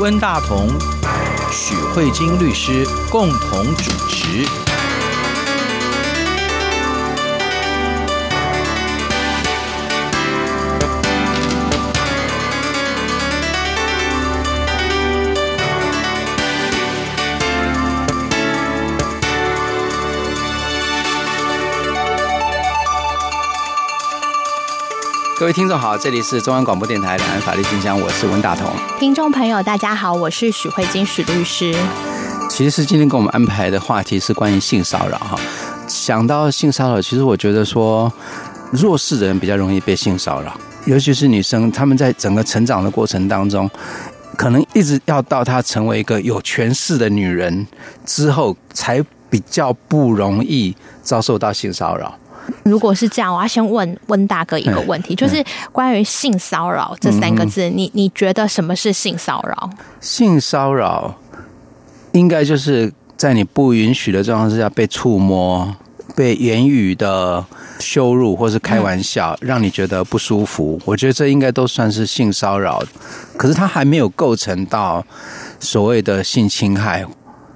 温大同、许慧晶律师共同主持。各位听众好，这里是中央广播电台两岸法律信箱，我是文大同。听众朋友大家好，我是许慧金许律师。其实今天给我们安排的话题是关于性骚扰哈。想到性骚扰，其实我觉得说弱势的人比较容易被性骚扰，尤其是女生，她们在整个成长的过程当中，可能一直要到她成为一个有权势的女人之后，才比较不容易遭受到性骚扰。如果是这样，我要先问问大哥一个问题，就是关于性骚扰这三个字，你你觉得什么是性骚扰？性骚扰应该就是在你不允许的状况之下被触摸、被言语的羞辱或是开玩笑，让你觉得不舒服。我觉得这应该都算是性骚扰，可是它还没有构成到所谓的性侵害。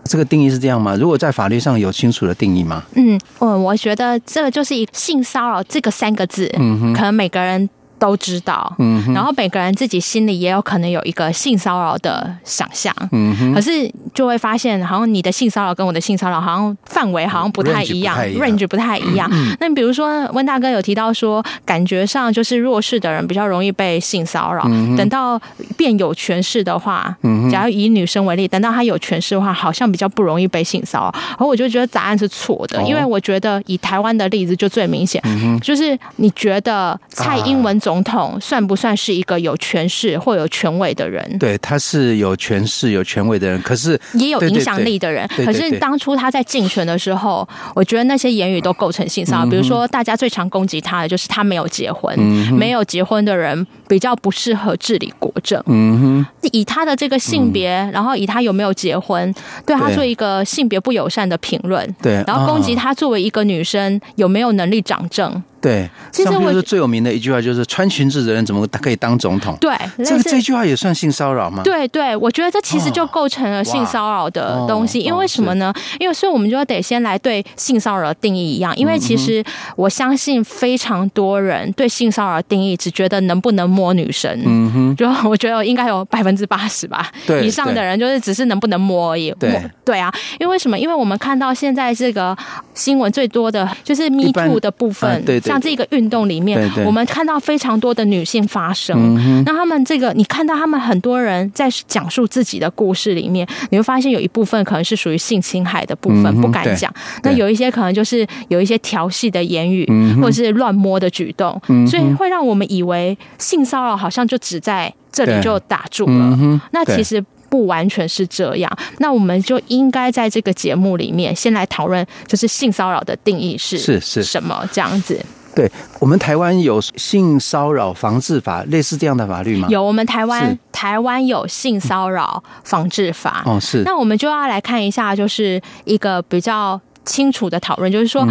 这个定义是这样吗？如果在法律上有清楚的定义吗？嗯，我我觉得这个就是以性骚扰这个三个字，嗯哼，可能每个人。都知道，嗯，然后每个人自己心里也有可能有一个性骚扰的想象，嗯，可是就会发现，好像你的性骚扰跟我的性骚扰好像范围好像不太一样，range 不太一样。那你比如说，温大哥有提到说，感觉上就是弱势的人比较容易被性骚扰，等到变有权势的话，假如以女生为例，等到她有权势的话，好像比较不容易被性骚扰。然后我就觉得答案是错的，因为我觉得以台湾的例子就最明显，就是你觉得蔡英文总总统算不算是一个有权势或有权威的人？对，他是有权势、有权威的人，可是也有影响力的人。可是当初他在竞选的时候，我觉得那些言语都构成性骚扰。比如说，大家最常攻击他的就是他没有结婚，没有结婚的人比较不适合治理国政。嗯哼，以他的这个性别，然后以他有没有结婚，对他做一个性别不友善的评论。对，然后攻击他作为一个女生有没有能力掌政。对，像比如说最有名的一句话就是“穿裙子的人怎么可以当总统？”对，这个这句话也算性骚扰吗？对对，我觉得这其实就构成了性骚扰的东西。因为什么呢？因为所以我们就得先来对性骚扰的定义一样。因为其实我相信非常多人对性骚扰的定义只觉得能不能摸女生。嗯哼，就我觉得应该有百分之八十吧以上的人就是只是能不能摸而已。对对啊，因为什么？因为我们看到现在这个新闻最多的就是 Me Too 的部分。对对。像这个运动里面，对对，我们看到非常多的女性发声。嗯、那他们这个，你看到他们很多人在讲述自己的故事里面，你会发现有一部分可能是属于性侵害的部分，嗯、不敢讲。那有一些可能就是有一些调戏的言语，嗯、或者是乱摸的举动，嗯、所以会让我们以为性骚扰好像就只在这里就打住了。嗯、那其实。不完全是这样，那我们就应该在这个节目里面先来讨论，就是性骚扰的定义是是是什么这样子。对，我们台湾有性骚扰防治法，类似这样的法律吗？有，我们台湾台湾有性骚扰防治法。哦，是。那我们就要来看一下，就是一个比较。清楚的讨论，就是说，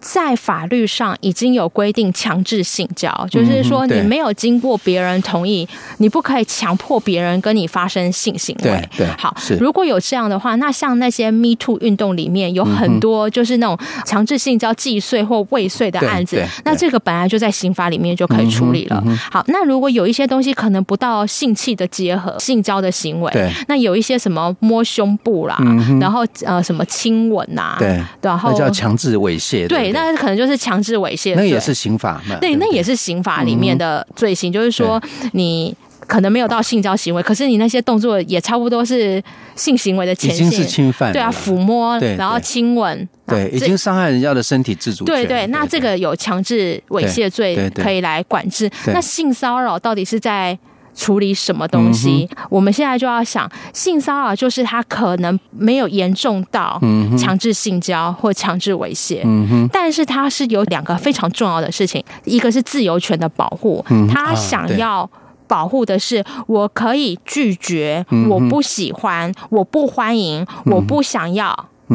在法律上已经有规定强制性交，就是说你没有经过别人同意，你不可以强迫别人跟你发生性行为。对，好，如果有这样的话，那像那些 Me Too 运动里面有很多就是那种强制性交既遂或未遂的案子，那这个本来就在刑法里面就可以处理了。好，那如果有一些东西可能不到性器的结合、性交的行为，那有一些什么摸胸部啦，然后呃什么亲吻呐，对。然后那叫强制猥亵，对，那可能就是强制猥亵，那也是刑法，对，那也是刑法里面的罪行，就是说你可能没有到性交行为，可是你那些动作也差不多是性行为的前戏，已经是侵犯，对啊，抚摸，然后亲吻，对，已经伤害人家的身体自主权，对对，那这个有强制猥亵罪可以来管制，那性骚扰到底是在？处理什么东西？嗯、我们现在就要想，性骚扰就是他可能没有严重到强制性交或强制猥亵，嗯、但是他是有两个非常重要的事情，一个是自由权的保护，嗯、他想要保护的是我可以拒绝，嗯、我不喜欢，我不欢迎，我不想要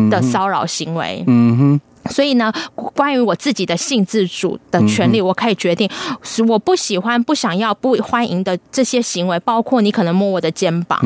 的骚扰行为。嗯哼所以呢，关于我自己的性自主的权利，我可以决定，是我不喜欢、不想要、不欢迎的这些行为，包括你可能摸我的肩膀，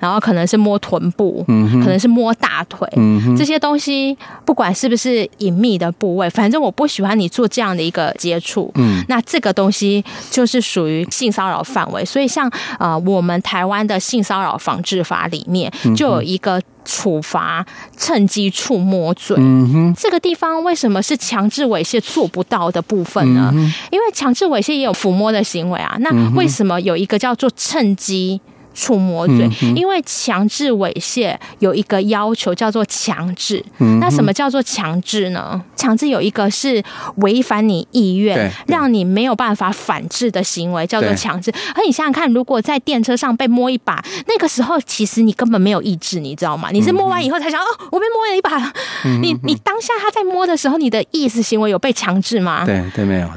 然后可能是摸臀部，可能是摸大腿，这些东西，不管是不是隐秘的部位，反正我不喜欢你做这样的一个接触。那这个东西就是属于性骚扰范围。所以，像呃，我们台湾的性骚扰防治法里面就有一个。处罚趁机触摸罪，嗯哼，这个地方为什么是强制猥亵做不到的部分呢？嗯、因为强制猥亵也有抚摸的行为啊，那为什么有一个叫做趁机？触摸罪，因为强制猥亵有一个要求叫做强制。那什么叫做强制呢？强制有一个是违反你意愿，让你没有办法反制的行为，叫做强制。而你想想看，如果在电车上被摸一把，那个时候其实你根本没有意志，你知道吗？你是摸完以后才想，哦，我被摸了一把。你你当下他在摸的时候，你的意思行为有被强制吗？对对，没有。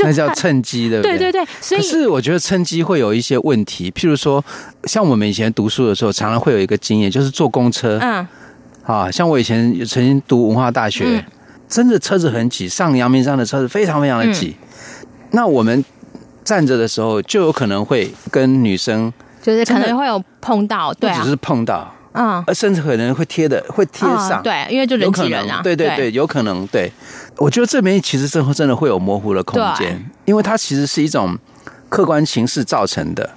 那叫趁机的，对对对。所以，可是我觉得趁机会有一些问题，譬如说，像我们以前读书的时候，常常会有一个经验，就是坐公车。嗯。啊，像我以前曾经读文化大学，嗯、真的车子很挤，上阳明山的车子非常非常的挤。嗯、那我们站着的时候，就有可能会跟女生，就是可能会有碰到，对、啊，只是碰到。嗯，甚至可能会贴的，会贴上，对，因为就人挤人啊，对对对，有可能，对。我觉得这边其实真真的会有模糊的空间，因为它其实是一种客观形势造成的，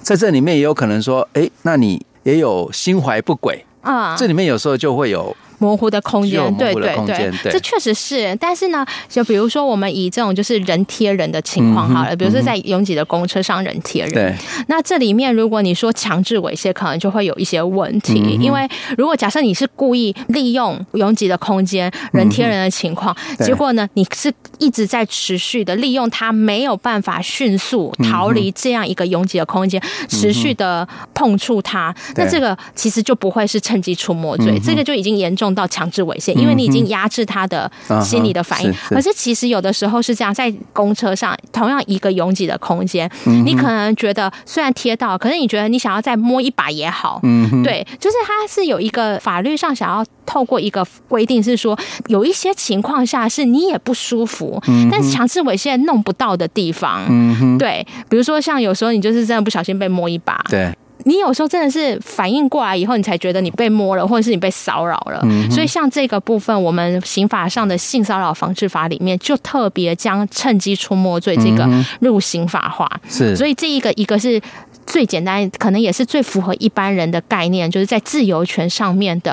在这里面也有可能说，哎，那你也有心怀不轨啊，这里面有时候就会有。模糊的空间，对对对，这确实是。但是呢，就比如说我们以这种就是人贴人的情况好了，比如说在拥挤的公车上人贴人，对。那这里面如果你说强制猥亵，可能就会有一些问题，因为如果假设你是故意利用拥挤的空间人贴人的情况，结果呢，你是一直在持续的利用它没有办法迅速逃离这样一个拥挤的空间，持续的碰触他，那这个其实就不会是趁机触摸罪，这个就已经严重。用到强制猥亵，因为你已经压制他的心理的反应。可是其实有的时候是这样，在公车上同样一个拥挤的空间，你可能觉得虽然贴到，可是你觉得你想要再摸一把也好，嗯对，就是它是有一个法律上想要透过一个规定，是说有一些情况下是你也不舒服，但是强制猥亵弄不到的地方，嗯对，比如说像有时候你就是真的不小心被摸一把，对。你有时候真的是反应过来以后，你才觉得你被摸了，或者是你被骚扰了。嗯、所以像这个部分，我们刑法上的性骚扰防治法里面就特别将趁机触摸罪这个入刑法化。是、嗯，所以这一个一个是最简单，可能也是最符合一般人的概念，就是在自由权上面的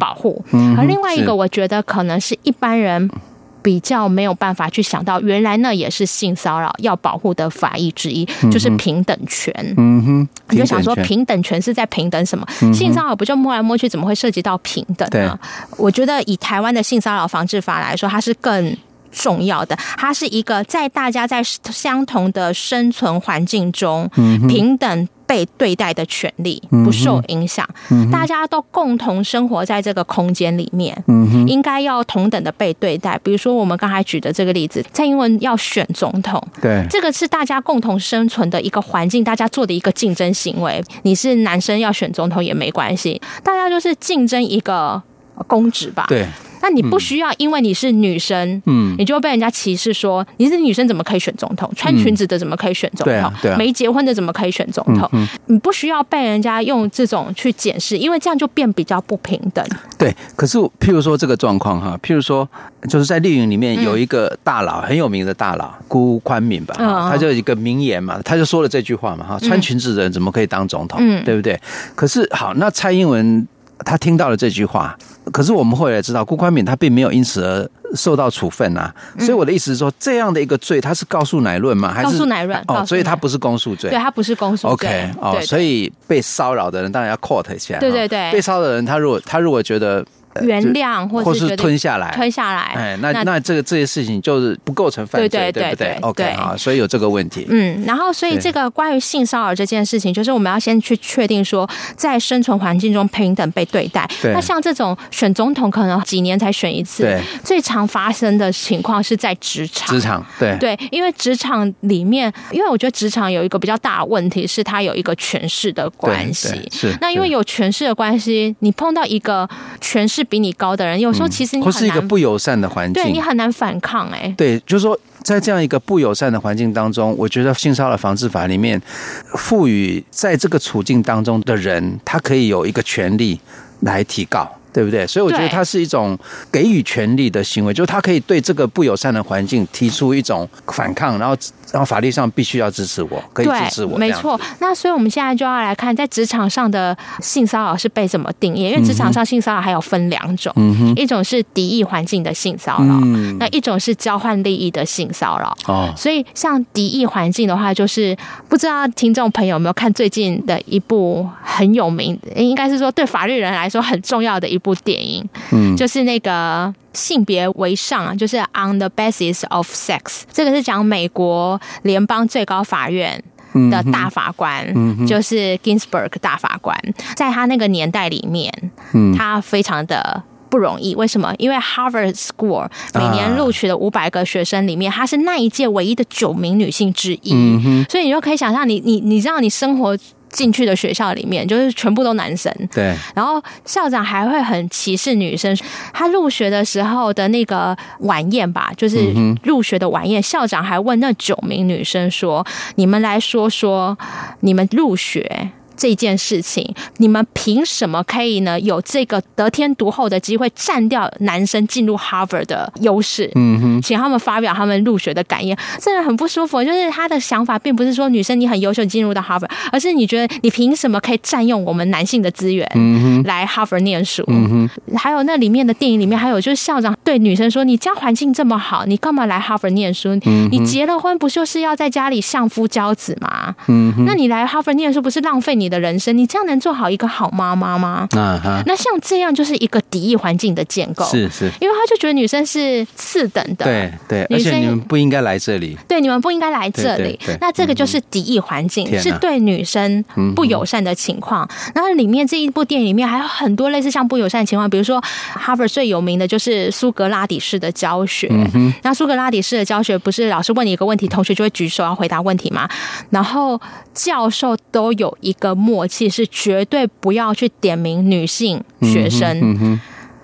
保护。嗯、而另外一个，我觉得可能是一般人。比较没有办法去想到，原来那也是性骚扰要保护的法益之一，嗯、就是平等权。嗯哼，你就想说平等权是在平等什么？嗯、性骚扰不就摸来摸去，怎么会涉及到平等呢？我觉得以台湾的性骚扰防治法来说，它是更重要的。它是一个在大家在相同的生存环境中平等。被对待的权利不受影响，嗯、大家都共同生活在这个空间里面，嗯、应该要同等的被对待。比如说我们刚才举的这个例子，蔡英文要选总统，对，这个是大家共同生存的一个环境，大家做的一个竞争行为。你是男生要选总统也没关系，大家就是竞争一个公职吧，对。那你不需要，因为你是女生，嗯，你就会被人家歧视说你是女生怎么可以选总统？穿裙子的怎么可以选总统？对啊，对啊，没结婚的怎么可以选总统？嗯，你不需要被人家用这种去检视，因为这样就变比较不平等。对，可是譬如说这个状况哈，譬如说就是在绿营里面有一个大佬，很有名的大佬辜宽敏吧，他就有一个名言嘛，他就说了这句话嘛哈，穿裙子的人怎么可以当总统？嗯，对不对？可是好，那蔡英文。他听到了这句话，可是我们后来知道，辜宽敏他并没有因此而受到处分啊。所以我的意思是说，这样的一个罪，他是告诉乃论吗？还是告诉乃论？哦，所以他不是公诉罪。对，他不是公诉罪。OK，哦，所以被骚扰的人当然要 court 一下。对对对，被骚扰的人，他如果他如果觉得。原谅，或是吞下来，吞下来。哎，那那这个这些事情就是不构成犯罪，对对对，OK 啊，所以有这个问题。嗯，然后所以这个关于性骚扰这件事情，就是我们要先去确定说，在生存环境中平等被对待。那像这种选总统可能几年才选一次，对，最常发生的情况是在职场。职场，对对，因为职场里面，因为我觉得职场有一个比较大的问题是，它有一个权势的关系。是，那因为有权势的关系，你碰到一个权势。势比你高的人，有时候其实你很难、或是一个不友善的环境，对你很难反抗哎、欸。对，就是说，在这样一个不友善的环境当中，我觉得性骚扰防治法里面赋予在这个处境当中的人，他可以有一个权利来提告。对不对？所以我觉得它是一种给予权利的行为，就是他可以对这个不友善的环境提出一种反抗，然后然后法律上必须要支持我，可以支持我。没错。那所以我们现在就要来看，在职场上的性骚扰是被怎么定义？因为职场上性骚扰还有分两种，嗯，一种是敌意环境的性骚扰，嗯，那一种是交换利益的性骚扰。哦，所以像敌意环境的话，就是不知道听众朋友有没有看最近的一部很有名，应该是说对法律人来说很重要的一部电影，嗯，就是那个性别为上，就是 On the Basis of Sex，这个是讲美国联邦最高法院的大法官，嗯，就是 Ginsburg 大法官，在他那个年代里面，嗯，他非常的不容易。为什么？因为 Harvard School 每年录取的五百个学生里面，她是那一届唯一的九名女性之一，所以你就可以想象，你你你知道你生活。进去的学校里面就是全部都男生，对。然后校长还会很歧视女生。他入学的时候的那个晚宴吧，就是入学的晚宴，校长还问那九名女生说：“你们来说说，你们入学。”这件事情，你们凭什么可以呢？有这个得天独厚的机会，占掉男生进入 Harvard 的优势？嗯哼，请他们发表他们入学的感言，真的很不舒服。就是他的想法，并不是说女生你很优秀进入到 Harvard，而是你觉得你凭什么可以占用我们男性的资源，来 Harvard 念书？嗯哼，还有那里面的电影里面，还有就是校长对女生说：“你家环境这么好，你干嘛来 Harvard 念书？你结了婚不就是要在家里相夫教子吗？嗯哼，那你来 Harvard 念书不是浪费你的人生，你这样能做好一个好妈妈吗？啊哈，那像这样就是一个敌意环境的建构，是是，因为他就觉得女生是次等的，对对，而且你们不应该来这里，对，你们不应该来这里，那这个就是敌意环境，是对女生不友善的情况。然后里面这一部电影里面还有很多类似像不友善的情况，比如说哈佛最有名的就是苏格拉底式的教学，那苏格拉底式的教学不是老师问你一个问题，同学就会举手要回答问题吗？然后教授都有一个默契，是绝对不要去点名女性学生。嗯嗯、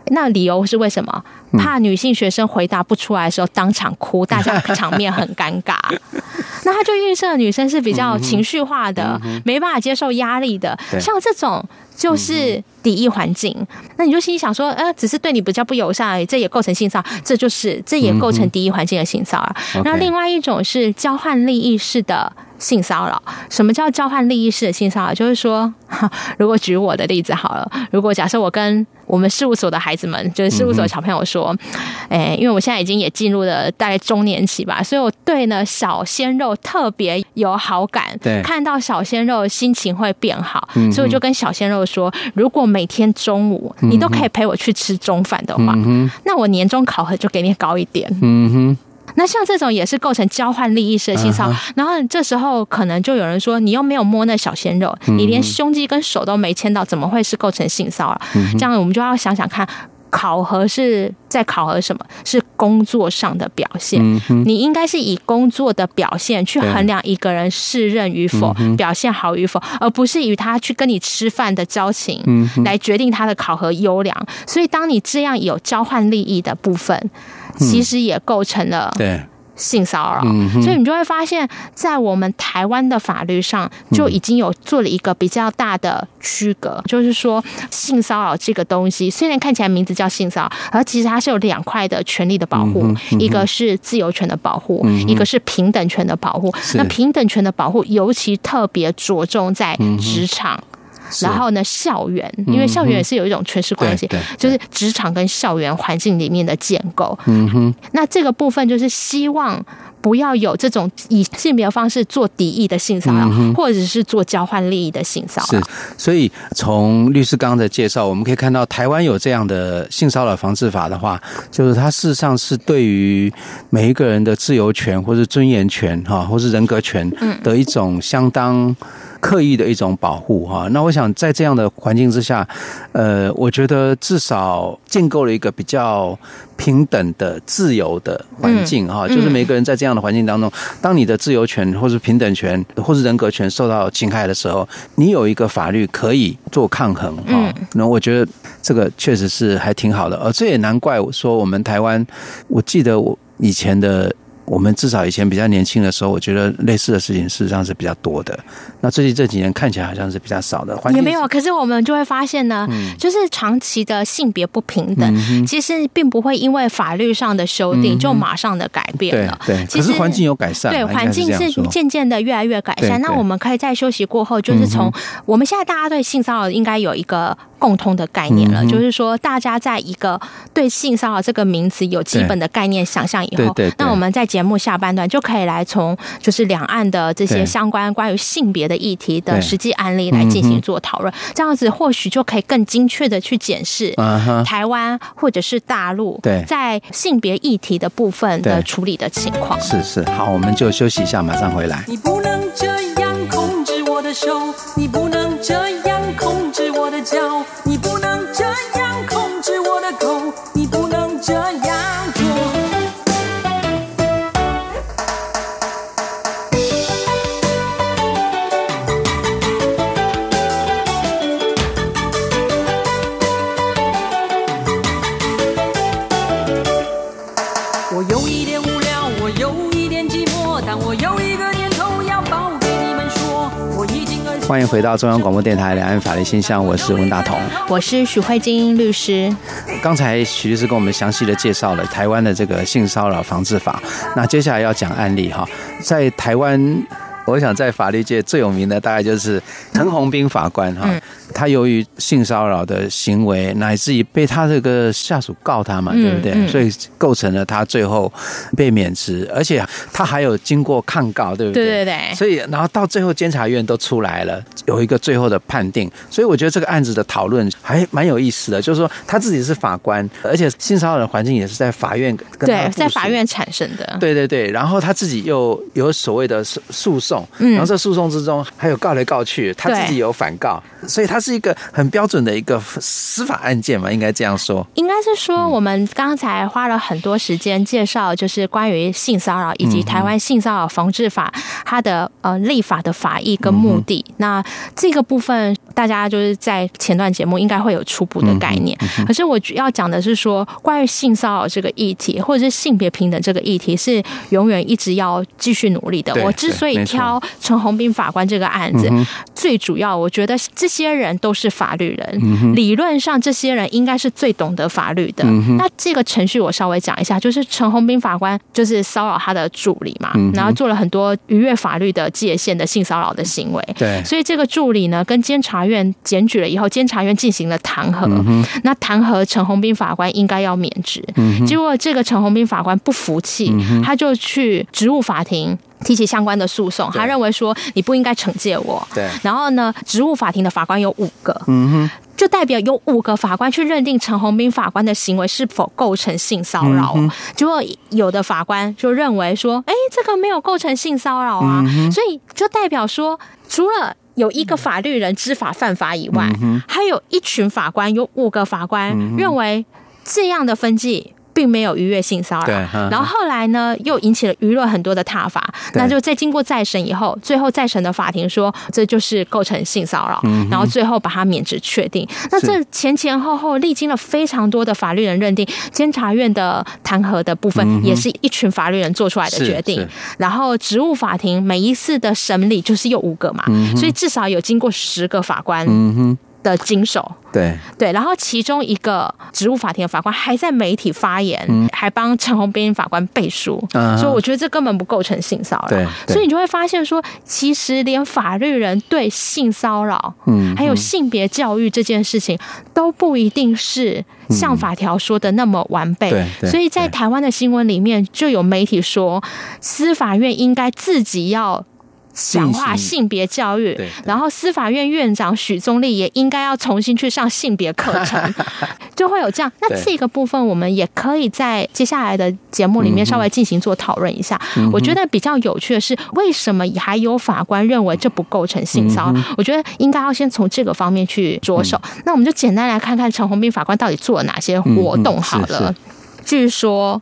那理由是为什么？怕女性学生回答不出来的时候当场哭，大家场面很尴尬。那他就预设女生是比较情绪化的，嗯、没办法接受压力的。像这种就是敌意环境。那你就心里想说，呃，只是对你比较不友善而已，这也构成性骚扰，这就是这也构成敌意环境的性骚扰。那、嗯、另外一种是交换利益式的。性骚扰，什么叫交换利益式的性骚扰？就是说，如果举我的例子好了，如果假设我跟我们事务所的孩子们，就是事务所的小朋友说，哎，因为我现在已经也进入了大概中年期吧，所以我对呢小鲜肉特别有好感，对，看到小鲜肉心情会变好，所以我就跟小鲜肉说，如果每天中午你都可以陪我去吃中饭的话，那我年终考核就给你高一点。嗯哼。那像这种也是构成交换利益式的性骚扰，然后这时候可能就有人说，你又没有摸那小鲜肉，你连胸肌跟手都没牵到，怎么会是构成性骚扰？这样我们就要想想看，考核是在考核什么？是工作上的表现，你应该是以工作的表现去衡量一个人适任与否，表现好与否，而不是以他去跟你吃饭的交情来决定他的考核优良。所以当你这样有交换利益的部分。其实也构成了性骚扰，嗯、所以你就会发现，在我们台湾的法律上就已经有做了一个比较大的区隔，嗯、就是说性骚扰这个东西，虽然看起来名字叫性骚扰，而其实它是有两块的权利的保护，嗯嗯、一个是自由权的保护，嗯、一个是平等权的保护。那平等权的保护尤其特别着重在职场。然后呢，校园，因为校园也是有一种缺失关系，就是职场跟校园环境里面的建构。嗯哼，那这个部分就是希望不要有这种以性别方式做敌意的性骚扰，或者是做交换利益的性骚扰。是，所以从律师刚刚的介绍，我们可以看到，台湾有这样的性骚扰防治法的话，就是它事实上是对于每一个人的自由权或者尊严权哈，或是人格权的一种相当。刻意的一种保护哈。那我想在这样的环境之下，呃，我觉得至少建构了一个比较平等的、自由的环境哈。就是每个人在这样的环境当中，当你的自由权或是平等权或是人格权受到侵害的时候，你有一个法律可以做抗衡哈。那我觉得这个确实是还挺好的，而这也难怪说我们台湾，我记得我以前的。我们至少以前比较年轻的时候，我觉得类似的事情事实上是比较多的。那最近这几年看起来好像是比较少的。也没有，可是我们就会发现呢，嗯、就是长期的性别不平等，嗯、其实并不会因为法律上的修订就马上的改变了。嗯、对，对其实可是环境有改善，对，环境是渐渐的越来越改善。那我们可以在休息过后，就是从我们现在大家对性骚扰应该有一个。共通的概念了，就是说，大家在一个对性骚扰这个名词有基本的概念想象以后，那我们在节目下半段就可以来从就是两岸的这些相关关于性别的议题的实际案例来进行做讨论，这样子或许就可以更精确的去检视台湾或者是大陆在性别议题的部分的处理的情况。是是，好，我们就休息一下，马上回来。你不能这样控制我的手，你不能这样控制我的脚。回到中央广播电台两岸法律现象，我是温大同，我是许慧晶律师。刚才许律师跟我们详细的介绍了台湾的这个性骚扰防治法，那接下来要讲案例哈，在台湾，我想在法律界最有名的大概就是陈宏斌法官哈。他由于性骚扰的行为，乃至于被他这个下属告他嘛，对不对？所以构成了他最后被免职，而且他还有经过抗告，对不对？对对对。所以，然后到最后监察院都出来了，有一个最后的判定。所以，我觉得这个案子的讨论还蛮有意思的，就是说他自己是法官，而且性骚扰的环境也是在法院跟他，对，在法院产生的。对对对。然后他自己又有所谓的诉诉讼，然后这诉讼之中还有告来告去，他自己有反告，所以他是。是一个很标准的一个司法案件嘛，应该这样说。应该是说，我们刚才花了很多时间介绍，就是关于性骚扰以及台湾性骚扰防治法它的呃立法的法益跟目的。那这个部分。大家就是在前段节目应该会有初步的概念，可是我要讲的是说，关于性骚扰这个议题，或者是性别平等这个议题，是永远一直要继续努力的。我之所以挑陈宏斌法官这个案子，最主要我觉得这些人都是法律人，理论上这些人应该是最懂得法律的。那这个程序我稍微讲一下，就是陈宏斌法官就是骚扰他的助理嘛，然后做了很多逾越法律的界限的性骚扰的行为。对，所以这个助理呢，跟监察院检举了以后，监察院进行了弹劾。嗯、那弹劾陈宏斌法官应该要免职。嗯、结果这个陈宏斌法官不服气，嗯、他就去职务法庭提起相关的诉讼。他认为说你不应该惩戒我。对。然后呢，职务法庭的法官有五个。嗯哼。就代表有五个法官去认定陈宏斌法官的行为是否构成性骚扰。嗯、结果有的法官就认为说，哎，这个没有构成性骚扰啊。嗯、所以就代表说，除了有一个法律人知法犯法以外，嗯、还有一群法官，有五个法官认为这样的分际。并没有逾越性骚扰，对然后后来呢，又引起了舆论很多的挞伐。那就在经过再审以后，最后再审的法庭说这就是构成性骚扰，嗯、然后最后把他免职确定。那这前前后后历经了非常多的法律人认定，监察院的弹劾的部分也是一群法律人做出来的决定。然后职务法庭每一次的审理就是有五个嘛，嗯、所以至少有经过十个法官。嗯的经手，对对，然后其中一个职务法庭的法官还在媒体发言，嗯、还帮陈鸿斌法官背书，嗯、所以我觉得这根本不构成性骚扰。对，所以你就会发现说，其实连法律人对性骚扰，嗯，还有性别教育这件事情，都不一定是像法条说的那么完备。所以在台湾的新闻里面就有媒体说，司法院应该自己要。强化性别教育，然后司法院院长许宗力也应该要重新去上性别课程，就会有这样。那这个部分我们也可以在接下来的节目里面稍微进行做讨论一下。我觉得比较有趣的是，为什么还有法官认为这不构成性骚扰？我觉得应该要先从这个方面去着手。那我们就简单来看看陈宏斌法官到底做了哪些活动好了。据说。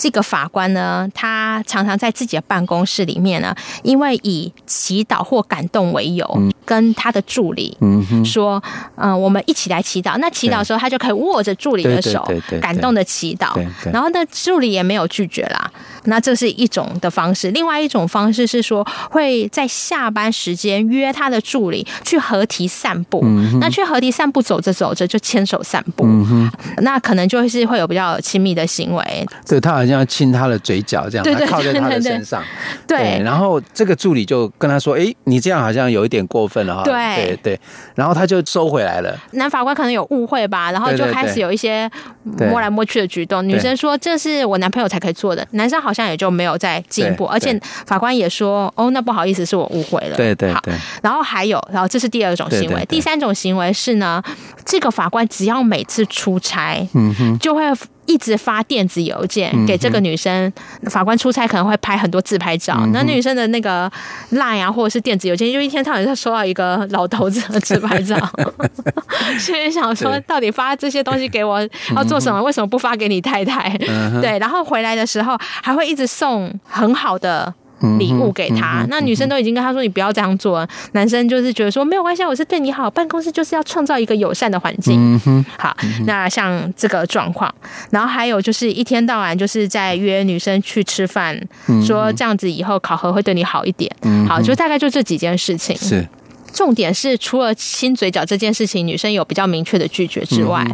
这个法官呢，他常常在自己的办公室里面呢，因为以祈祷或感动为由，嗯、跟他的助理说：“嗯、呃，我们一起来祈祷。”那祈祷的时候，他就可以握着助理的手，感动的祈祷。然后那助理也没有拒绝啦。那这是一种的方式。另外一种方式是说，会在下班时间约他的助理去河堤散步。嗯、那去河堤散步，走着走着就牵手散步。嗯、那可能就是会有比较亲密的行为。对他好像。要亲他的嘴角，这样对对对对对，他靠在他的身上。对，然后这个助理就跟他说：“哎，你这样好像有一点过分了哈。”对对对，然后他就收回来了。男法官可能有误会吧，然后就开始有一些摸来摸去的举动。女生说：“这是我男朋友才可以做的。”男生好像也就没有再进一步，而且法官也说：“哦，那不好意思，是我误会了。”对对对。然后还有，然后这是第二种行为，第三种行为是呢，这个法官只要每次出差，嗯哼，就会。一直发电子邮件给这个女生，法官出差可能会拍很多自拍照，那女生的那个 line 啊，或者是电子邮件，就一天到晚在收到一个老头子的自拍照，所以想说，到底发这些东西给我要做什么？为什么不发给你太太？对，然后回来的时候还会一直送很好的。礼物给他，那女生都已经跟他说：“你不要这样做。”男生就是觉得说：“没有关系，我是对你好，办公室就是要创造一个友善的环境。”好，那像这个状况，然后还有就是一天到晚就是在约女生去吃饭，说这样子以后考核会对你好一点。好，就大概就这几件事情。是，重点是除了亲嘴角这件事情，女生有比较明确的拒绝之外，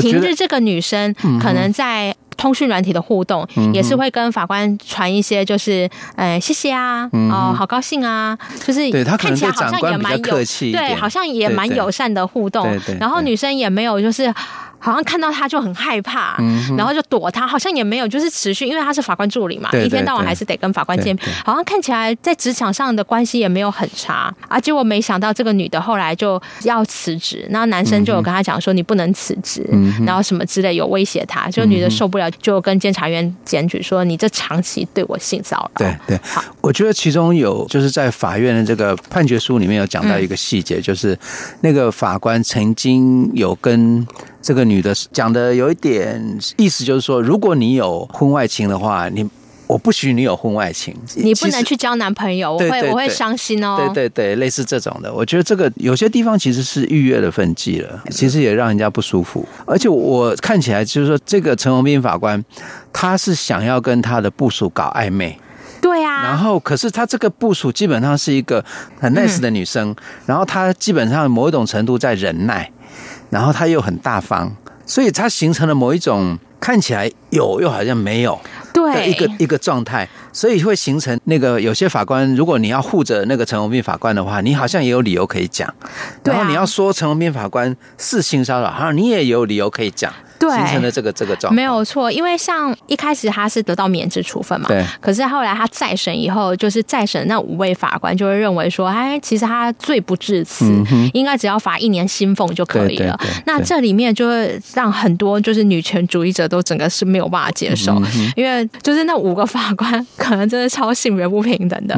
平日这个女生可能在。通讯软体的互动也是会跟法官传一些，就是，呃，谢谢啊，哦，好高兴啊，就是看起来好像也蛮客气，对，好像也蛮友善的互动，然后女生也没有就是。好像看到他就很害怕，嗯、然后就躲他，好像也没有就是持续，因为他是法官助理嘛，一天到晚还是得跟法官见面。好像看起来在职场上的关系也没有很差啊。结果没想到这个女的后来就要辞职，那男生就有跟他讲说，你不能辞职，嗯，然后什么之类有威胁他，就女的受不了，就跟监察院检举说，你这长期对我性骚扰。对对，好，我觉得其中有就是在法院的这个判决书里面有讲到一个细节，嗯，就是那个法官曾经有跟。这个女的讲的有一点意思，就是说，如果你有婚外情的话，你我不许你有婚外情，你不能去交男朋友，我会我会伤心哦。对对对，类似这种的，我觉得这个有些地方其实是逾越了分际了，其实也让人家不舒服。而且我看起来就是说，这个陈宏斌法官他是想要跟他的部属搞暧昧，对啊。然后，可是他这个部署基本上是一个很 nice 的女生，嗯、然后他基本上某一种程度在忍耐。然后他又很大方，所以他形成了某一种看起来有又好像没有的一个一个状态，所以会形成那个有些法官，如果你要护着那个陈文斌法官的话，你好像也有理由可以讲；然后你要说陈文斌法官是性骚扰，好像你也有理由可以讲。对，形成了这个这个状况没有错，因为像一开始他是得到免职处分嘛，对。可是后来他再审以后，就是再审那五位法官就会认为说，哎，其实他罪不至此，嗯、应该只要罚一年薪俸就可以了。对对对，那这里面就会让很多就是女权主义者都整个是没有办法接受，嗯、因为就是那五个法官可能真的超性别不平等的。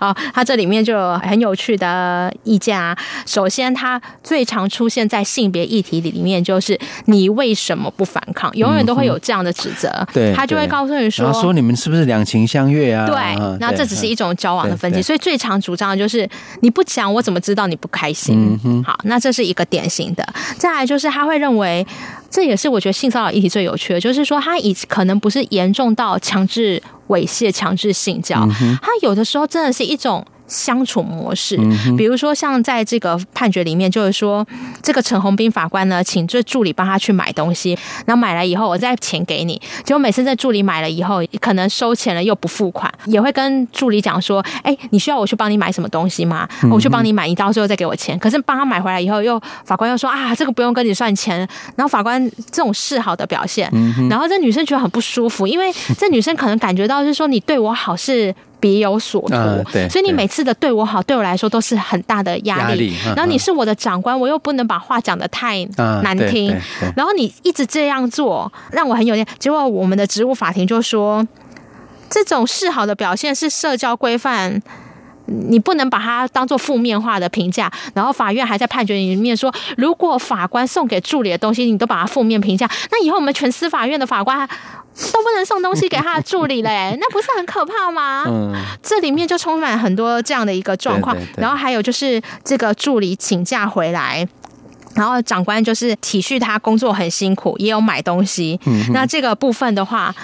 啊、嗯，他这里面就有很有趣的意见啊。首先，他最常出现在性别议题里面，就是你为什么？怎么不反抗？永远都会有这样的指责。对，他就会告诉你说：“说你们是不是两情相悦啊？”对，那这只是一种交往的分歧。所以最常主张的就是你不讲，我怎么知道你不开心？好，那这是一个典型的。再来就是他会认为，这也是我觉得性骚扰议题最有趣的，就是说他已可能不是严重到强制猥亵、强制性交，他有的时候真的是一种。相处模式，比如说像在这个判决里面，就是说这个陈宏斌法官呢，请这助理帮他去买东西，然后买来以后，我再钱给你。结果每次在助理买了以后，可能收钱了又不付款，也会跟助理讲说：“哎，你需要我去帮你买什么东西吗？我去帮你买，你到时候再给我钱。”可是帮他买回来以后，又法官又说：“啊，这个不用跟你算钱。”然后法官这种示好的表现，然后这女生觉得很不舒服，因为这女生可能感觉到是说你对我好是。别有所图，嗯对所以你每次的对我好，对我来说都是很大的压力。压力嗯然后你是我的长官，我又不能把话讲的太难听，然后你一直这样做，让我很有点。结果我们的职务法庭就说，这种示好的表现是社交规范。你不能把它当做负面化的评价，然后法院还在判决里面说，如果法官送给助理的东西，你都把它负面评价，那以后我们全司法院的法官都不能送东西给他的助理嘞，那不是很可怕吗？嗯，这里面就充满很多这样的一个状况，对对对然后还有就是这个助理请假回来。然后长官就是体恤他工作很辛苦，也有买东西。嗯、那这个部分的话，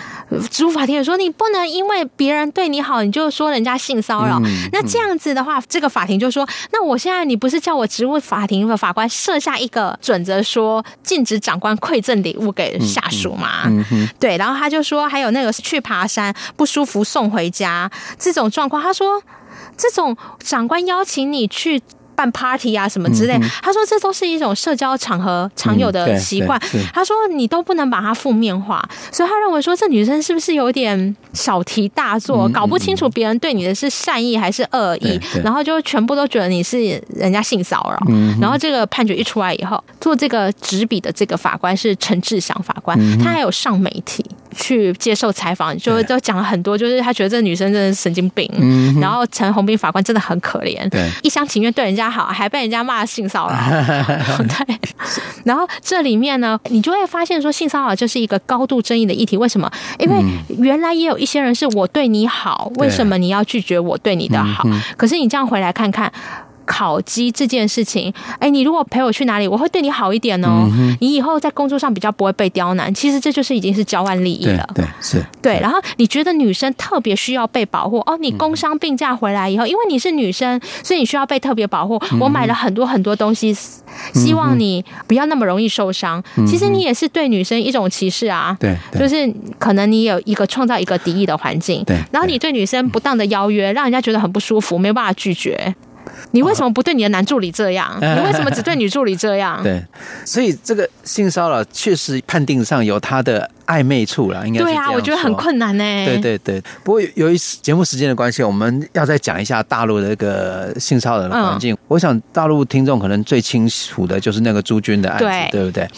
职务法庭也说你不能因为别人对你好，你就说人家性骚扰。嗯、那这样子的话，这个法庭就说，那我现在你不是叫我职务法庭的法官设下一个准则，说禁止长官馈赠礼物给下属吗？对，然后他就说，还有那个去爬山不舒服送回家这种状况，他说这种长官邀请你去。办 party 啊什么之类，他说这都是一种社交场合常有的习惯。他说你都不能把它负面化，所以他认为说这女生是不是有点小题大做，搞不清楚别人对你的是善意还是恶意，然后就全部都觉得你是人家性骚扰。然后这个判决一出来以后，做这个执笔的这个法官是陈志祥法官，他还有上媒体去接受采访，就都讲了很多，就是他觉得这女生真的是神经病。然后陈宏斌法官真的很可怜，一厢情愿对人家。好，还被人家骂性骚扰，对。然后这里面呢，你就会发现说，性骚扰就是一个高度争议的议题。为什么？因为原来也有一些人是我对你好，为什么你要拒绝我对你的好？可是你这样回来看看。考绩这件事情，哎，你如果陪我去哪里，我会对你好一点哦。嗯、你以后在工作上比较不会被刁难。其实这就是已经是交换利益了。对，对是。对，然后你觉得女生特别需要被保护哦？你工伤病假回来以后，因为你是女生，所以你需要被特别保护。我买了很多很多东西，希望你不要那么容易受伤。其实你也是对女生一种歧视啊。对，就是可能你有一个创造一个敌意的环境。对。然后你对女生不当的邀约，让人家觉得很不舒服，没有办法拒绝。你为什么不对你的男助理这样？你为什么只对女助理这样？对，所以这个性骚扰确实判定上有它的暧昧处了，应该。对啊，我觉得很困难呢。对对对，不过由于节目时间的关系，我们要再讲一下大陆的一个性骚扰的环境。嗯、我想大陆听众可能最清楚的就是那个朱军的案子，对，对不对？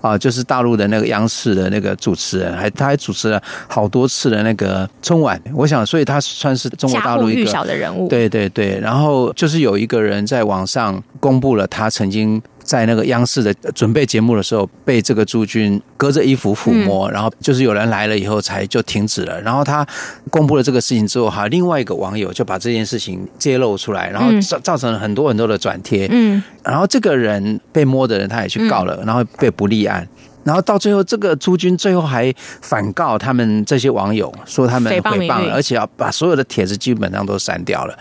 啊，就是大陆的那个央视的那个主持人，还他还主持了好多次的那个春晚。我想，所以他算是中国大陆一个小的人物。对对对，然后就是有一个人在网上公布了他曾经。在那个央视的准备节目的时候，被这个朱军隔着衣服抚摸，然后就是有人来了以后才就停止了。然后他公布了这个事情之后，哈，另外一个网友就把这件事情揭露出来，然后造造成了很多很多的转贴。嗯，然后这个人被摸的人他也去告了，然后被不立案。然后到最后，这个朱军最后还反告他们这些网友，说他们诽谤了，而且要把所有的帖子基本上都删掉了。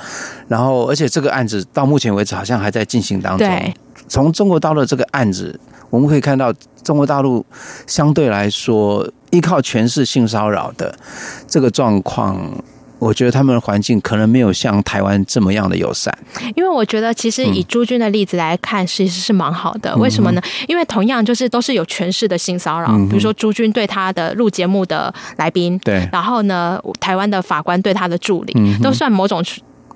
然后，而且这个案子到目前为止好像还在进行当中。从中国大陆这个案子，我们可以看到，中国大陆相对来说依靠权势性骚扰的这个状况，我觉得他们的环境可能没有像台湾这么样的友善。因为我觉得，其实以朱军的例子来看，其实是蛮好的。为什么呢？因为同样就是都是有权势的性骚扰，比如说朱军对他的录节目的来宾，对，然后呢，台湾的法官对他的助理，都算某种。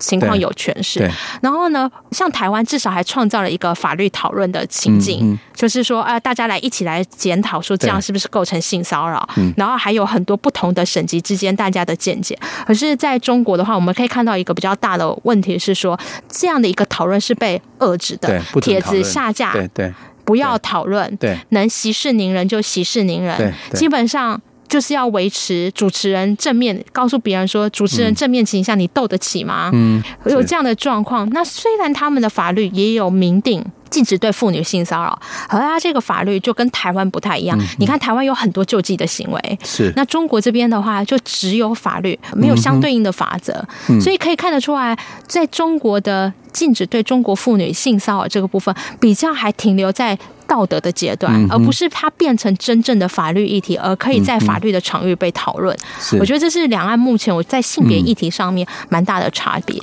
情况有权势，然后呢，像台湾至少还创造了一个法律讨论的情境，嗯嗯、就是说，啊、呃，大家来一起来检讨，说这样是不是构成性骚扰？嗯、然后还有很多不同的省级之间大家的见解。可是在中国的话，我们可以看到一个比较大的问题是说，这样的一个讨论是被遏制的，帖子下架，对对，不要讨论，对，能息事宁人就息事宁人，基本上。就是要维持主持人正面，告诉别人说主持人正面形象，你斗得起吗？嗯，有这样的状况。那虽然他们的法律也有明定禁止对妇女性骚扰，可是他这个法律就跟台湾不太一样。你看台湾有很多救济的行为，是那中国这边的话就只有法律，没有相对应的法则，所以可以看得出来，在中国的禁止对中国妇女性骚扰这个部分，比较还停留在。道德的阶段，而不是它变成真正的法律议题，而可以在法律的场域被讨论。是，我觉得这是两岸目前我在性别议题上面蛮大的差别。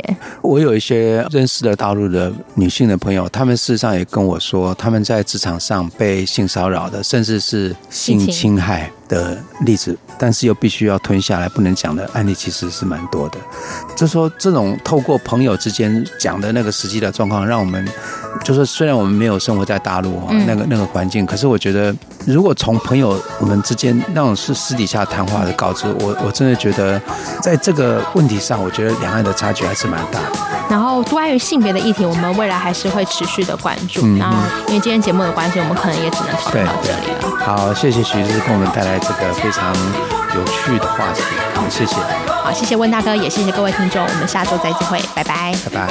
我有一些认识的大陆的女性的朋友，她们事实上也跟我说，她们在职场上被性骚扰的，甚至是性侵害。的例子，但是又必须要吞下来不能讲的案例，其实是蛮多的。就说这种透过朋友之间讲的那个实际的状况，让我们就说虽然我们没有生活在大陆那个那个环境，可是我觉得如果从朋友我们之间那种是私底下谈话的告知，我我真的觉得在这个问题上，我觉得两岸的差距还是蛮大的。然后关于性别的议题，我们未来还是会持续的关注。嗯、然后因为今天节目的关系，我们可能也只能讨论到这里了。好，谢谢许医师给我们带来这个非常有趣的话题。好，谢谢。好，谢谢温大哥，也谢谢各位听众。我们下周再见会，拜拜。拜拜。